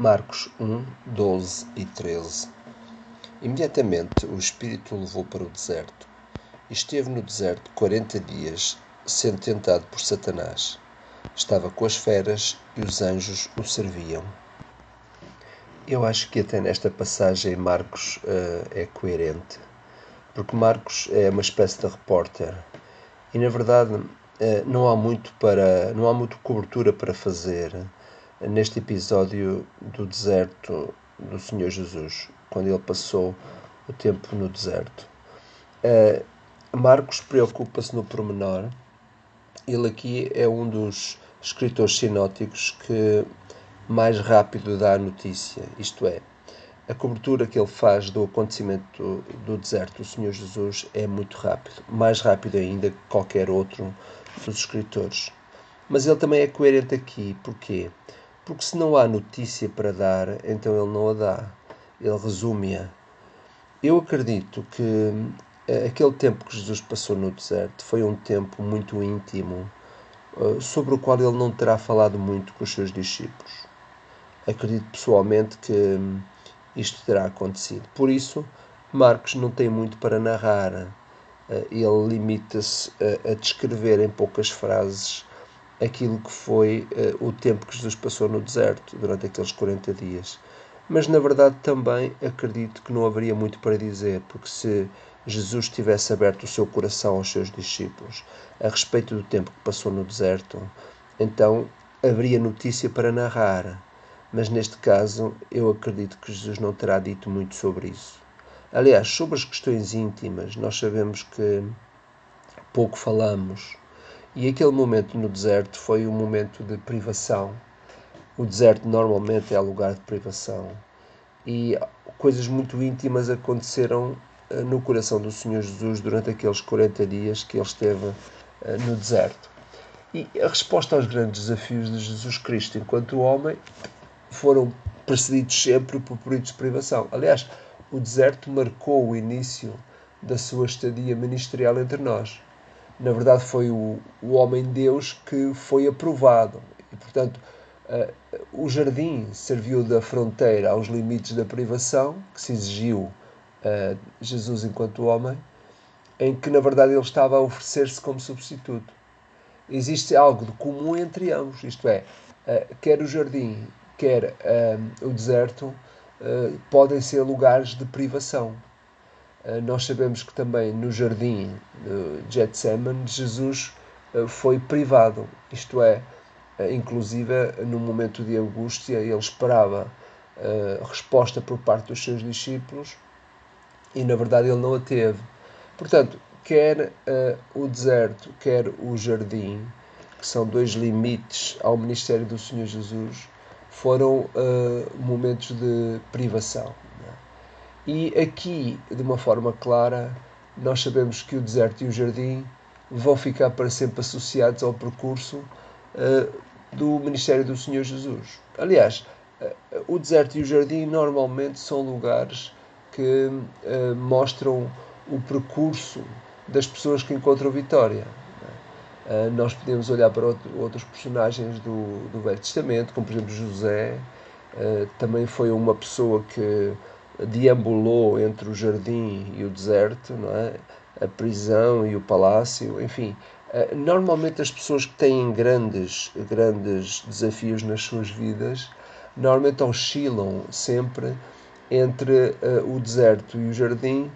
Marcos 1, 12 e 13 Imediatamente o Espírito o levou para o deserto. Esteve no deserto quarenta dias, sendo tentado por Satanás. Estava com as feras e os anjos o serviam. Eu acho que até nesta passagem Marcos uh, é coerente, porque Marcos é uma espécie de repórter e na verdade uh, não há muito para não há muito cobertura para fazer neste episódio do deserto do Senhor Jesus, quando ele passou o tempo no deserto. Uh, Marcos preocupa-se no pormenor. Ele aqui é um dos escritores sinóticos que mais rápido dá a notícia, isto é, a cobertura que ele faz do acontecimento do deserto do Senhor Jesus é muito rápido, mais rápido ainda que qualquer outro dos escritores. Mas ele também é coerente aqui, porquê? Porque se não há notícia para dar, então ele não a dá. Ele resume-a. Eu acredito que eh, aquele tempo que Jesus passou no deserto foi um tempo muito íntimo, eh, sobre o qual ele não terá falado muito com os seus discípulos. Acredito pessoalmente que hum, isto terá acontecido. Por isso, Marcos não tem muito para narrar. Eh, ele limita-se a descrever em poucas frases aquilo que foi uh, o tempo que Jesus passou no deserto durante aqueles 40 dias. Mas na verdade também acredito que não haveria muito para dizer, porque se Jesus tivesse aberto o seu coração aos seus discípulos a respeito do tempo que passou no deserto, então haveria notícia para narrar. Mas neste caso, eu acredito que Jesus não terá dito muito sobre isso. Aliás, sobre as questões íntimas, nós sabemos que pouco falamos e aquele momento no deserto foi um momento de privação. O deserto normalmente é lugar de privação. E coisas muito íntimas aconteceram eh, no coração do Senhor Jesus durante aqueles 40 dias que ele esteve eh, no deserto. E a resposta aos grandes desafios de Jesus Cristo enquanto homem foram precedidos sempre por períodos de privação. Aliás, o deserto marcou o início da sua estadia ministerial entre nós na verdade foi o, o homem-deus que foi aprovado. E, portanto, uh, o jardim serviu da fronteira aos limites da privação que se exigiu uh, Jesus enquanto homem, em que, na verdade, ele estava a oferecer-se como substituto. Existe algo de comum entre ambos, isto é, uh, quer o jardim, quer o deserto, podem ser lugares de privação. Eh, nós sabemos que também no jardim de Getsemane Jesus eh, foi privado, isto é, eh, inclusive no momento de angústia ele esperava resposta por parte dos seus discípulos e na verdade ele não a teve. Portanto, quer o deserto, quer o jardim, que são dois limites ao ministério do Senhor Jesus, foram momentos de privação. E aqui, de uma forma clara, nós sabemos que o deserto e o jardim vão ficar para sempre associados ao percurso uh, do ministério do Senhor Jesus. Aliás, uh, o deserto e o jardim normalmente são lugares que uh, mostram o percurso das pessoas que encontram vitória. nós podemos olhar para outro, outros personagens do, do Velho Testamento, como por exemplo José, também foi uma pessoa que deambulou entre o jardim e o deserto, não é? a prisão e o palácio, enfim. Eh, normalmente as pessoas que têm grandes, grandes desafios nas suas vidas, normalmente oscilam sempre entre uh, o deserto e o jardim,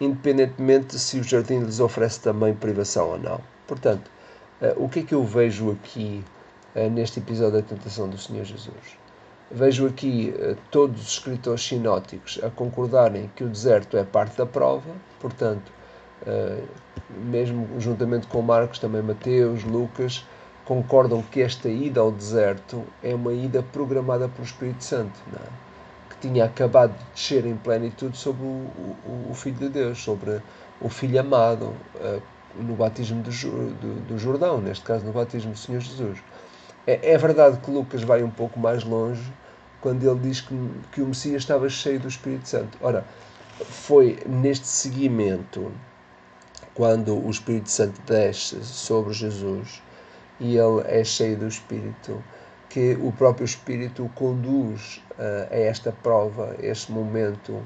independentemente se o jardim lhes oferece também privação ou não. Portanto, uh, o que é que eu vejo aqui uh, neste episódio da tentação do Senhor Jesus? Vejo aqui uh, todos os escritores sinóticos a concordarem que o deserto é parte da prova, portanto, uh, mesmo juntamente com Marcos, também Mateus, Lucas, concordam que esta ida ao deserto é uma ida programada pelo Espírito Santo, é? que tinha acabado de descer em plenitude sobre o, Filho de Deus, sobre o Filho amado, uh, no batismo do Jordão, neste caso no batismo do Senhor Jesus. É, é verdade que Lucas vai um pouco mais longe quando ele diz que, que o Messias estava cheio do Espírito Santo. Ora, foi neste seguimento, quando o Espírito Santo desce sobre Jesus e ele é cheio do Espírito, que o próprio Espírito o conduz uh, a esta prova, a este momento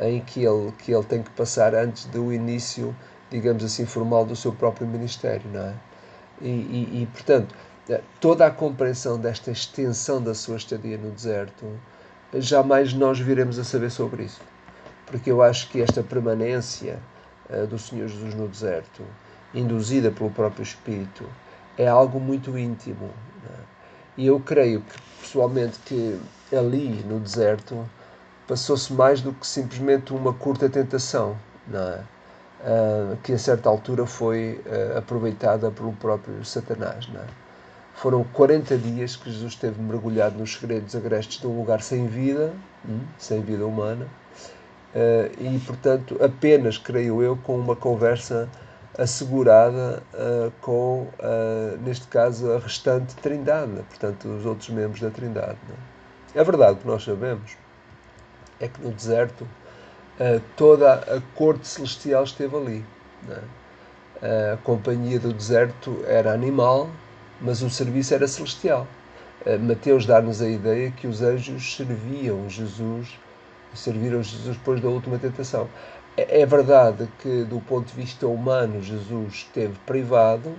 em que ele, que ele tem que passar antes do início, digamos assim, formal do seu próprio ministério, não é? E, e, e portanto, toda a compreensão desta extensão da sua estadia no deserto, jamais nós viremos a saber sobre isso. Porque eu acho que esta permanência uh, do Senhor Jesus no deserto, induzida pelo próprio Espírito, é algo muito íntimo. É? E eu creio que, pessoalmente, que ali no deserto passou-se mais do que simplesmente uma curta tentação, é? Uh, que a certa altura foi uh, aproveitada pelo próprio Satanás. Foram 40 dias que Jesus esteve mergulhado nos segredos agrestes de um lugar sem vida, hum, sem vida humana, uh, e portanto apenas, creio eu, com uma conversa assegurada com, neste caso, a restante Trindade, portanto, os outros membros da Trindade. É? é verdade que nós sabemos é que no deserto uh, toda a corte celestial esteve ali. É? A companhia do deserto era animal, mas o serviço era celestial. Uh, Mateus dá-nos a ideia que os anjos serviam Jesus, serviram Jesus depois da última tentação. É, é verdade que, do ponto de vista humano, Jesus esteve privado,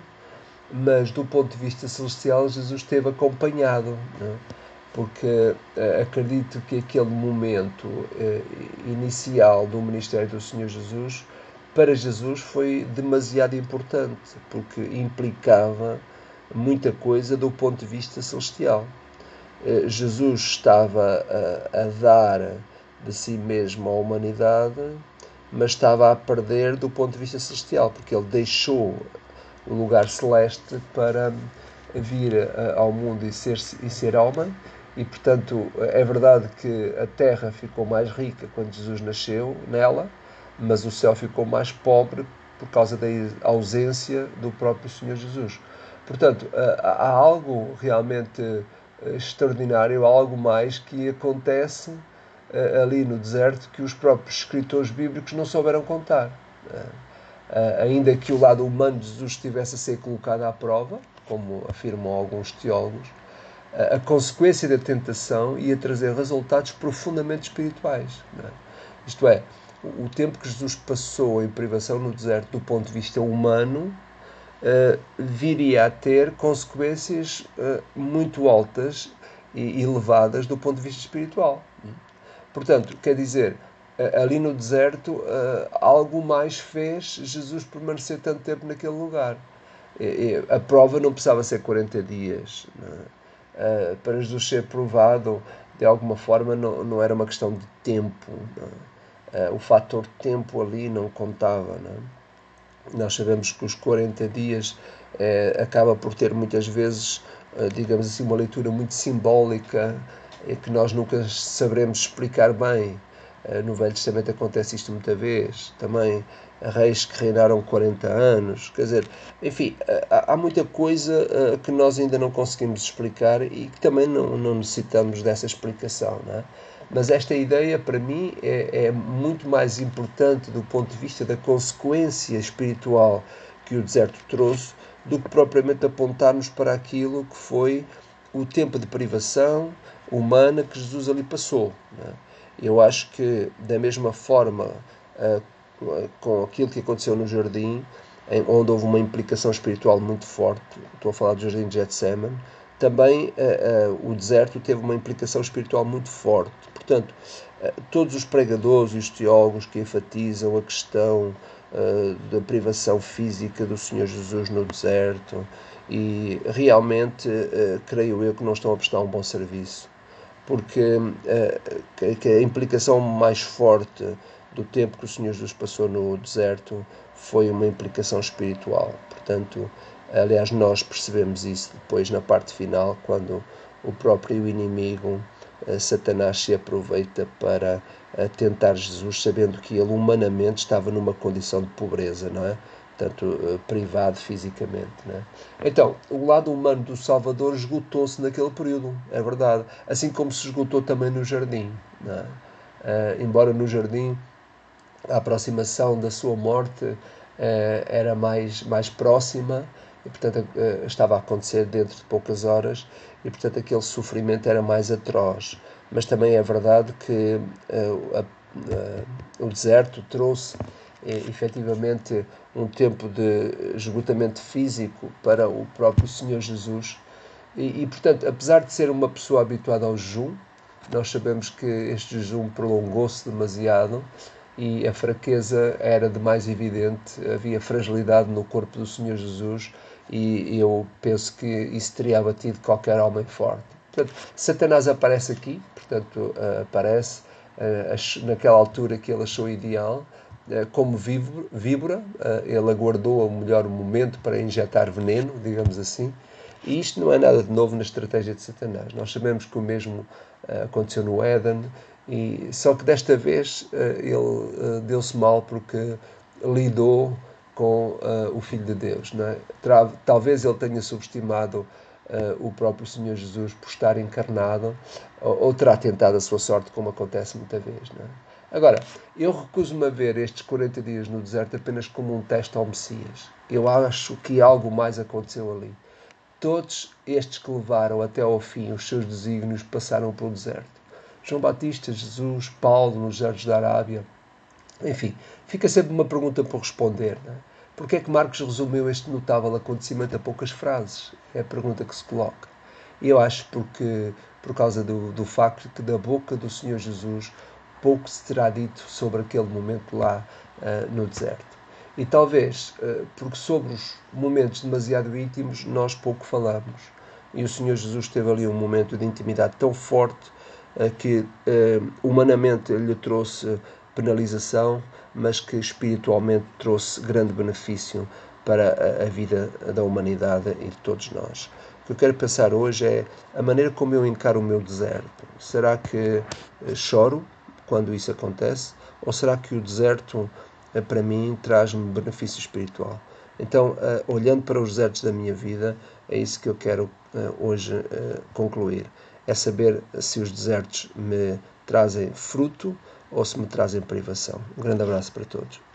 mas do ponto de vista celestial, Jesus esteve acompanhado. É? porque uh, acredito que aquele momento uh, inicial do ministério do Senhor Jesus, para Jesus foi demasiado importante, porque implicava muita coisa do ponto de vista celestial. Uh, Jesus estava a, a dar de si mesmo à humanidade, mas estava a perder do ponto de vista celestial, porque ele deixou o lugar celeste para vir ao mundo e ser, e ser homem, e portanto é verdade que a terra ficou mais rica quando Jesus nasceu nela, mas o céu ficou mais pobre por causa da ausência do próprio Senhor Jesus. Portanto, há algo realmente eh, extraordinário, algo mais que acontece eh, ali no deserto que os próprios escritores bíblicos não souberam contar. Eh, ainda que o lado humano de Jesus estivesse a ser colocado à prova, como afirmam alguns teólogos, a consequência da tentação ia trazer resultados profundamente espirituais. É? Isto é, o tempo que Jesus passou em privação no deserto, do ponto de vista humano, uh, viria a ter consequências uh, muito altas e elevadas do ponto de vista espiritual. Portanto, quer dizer, ali no deserto, algo mais fez Jesus permanecer tanto tempo naquele lugar. A prova não precisava ser 40 dias. É? para Jesus ser provado de alguma forma não, era uma questão de tempo. Uh, o fator tempo ali não contava. Não? Nós sabemos que os 40 dias uh, acaba por ter muitas vezes, digamos assim, uma leitura muito simbólica e que nós nunca saberemos explicar bem. No Velho Testamento acontece isto muita vez. Também reis que reinaram 40 anos. Quer dizer, enfim, há, há muita coisa que nós ainda não conseguimos explicar e que também não, não necessitamos dessa explicação. Não é? Mas esta ideia, para mim, é, é muito mais importante do ponto de vista da consequência espiritual que o deserto trouxe do que propriamente apontarmos para aquilo que foi o tempo de privação humana que Jesus ali passou. É? Eu acho que, da mesma forma uh, com aquilo que aconteceu no jardim, onde houve uma implicação espiritual muito forte, estou a falar do jardim de Getsemane, também uh, uh, o deserto teve uma implicação espiritual muito forte. Portanto, uh, todos os pregadores e os teólogos que enfatizam a questão da privação física do Senhor Jesus no deserto, e realmente creio eu que não estão a prestar um bom serviço, porque que a implicação mais forte do tempo que o Senhor Jesus passou no deserto foi uma implicação espiritual. Portanto, aliás, nós percebemos isso depois na parte final, quando o próprio inimigo, eh, Satanás, se aproveita para eh, tentar Jesus, sabendo que ele humanamente estava numa condição de pobreza, não é? Portanto, eh, privado fisicamente. É? Então, o lado humano do Salvador esgotou-se naquele período, é verdade. Assim como se esgotou também no jardim. É? Uh, embora no jardim a aproximação da sua morte eh, era mais, mais próxima e portanto estava a acontecer dentro de poucas horas e portanto aquele sofrimento era mais atroz. Mas também é verdade que a, a, o deserto trouxe efetivamente um tempo de esgotamento físico para o próprio Senhor Jesus. E, e, portanto, apesar de ser uma pessoa habituada ao jejum, nós sabemos que este jejum prolongou-se demasiado e a fraqueza era de mais evidente, havia fragilidade no corpo do Senhor Jesus e eu penso que isso teria abatido qualquer homem forte. Portanto, Satanás aparece aqui, portanto, aparece naquela altura que ele achou ideal, eh, como víbora, eh, ele aguardou o melhor momento para injetar veneno, digamos assim, e isto não é nada de novo na estratégia de Satanás. Nós sabemos que o mesmo eh, aconteceu no Éden, e só que desta vez ele deu-se mal porque lidou com o Filho de Deus. Não é? Talvez ele tenha subestimado o próprio Senhor Jesus por estar encarnado, ou, terá tentado a sua sorte, como acontece muita vez. Não é? Agora, eu recuso-me a ver estes 40 dias no deserto apenas como um teste ao Messias. Eu acho que algo mais aconteceu ali. Todos estes que levaram até ao fim os seus desígnios passaram pelo deserto. João Batista, Jesus, Paulo nos desertos da Arábia. Enfim, fica sempre uma pergunta por responder. Não é? Porquê é que Marcos resumiu este notável acontecimento a poucas frases? É a pergunta que se coloca. Eu acho porque, por causa do, do facto que da boca do Senhor Jesus pouco se terá dito sobre aquele momento lá uh, no deserto. E talvez uh, porque sobre os momentos demasiado íntimos nós pouco falamos. E o Senhor Jesus teve ali um momento de intimidade tão forte uh, que humanamente lhe trouxe penalização, mas que espiritualmente trouxe grande benefício para a, vida da humanidade e de todos nós. O que eu quero pensar hoje é a maneira como eu encaro o meu deserto. Será que choro quando isso acontece? Ou será que o deserto, eh, para mim, traz-me benefício espiritual? Então, uh, olhando para os desertos da minha vida, é isso que eu quero hoje concluir. É saber se os desertos me trazem fruto ou se me trazem privação. Um grande abraço para todos.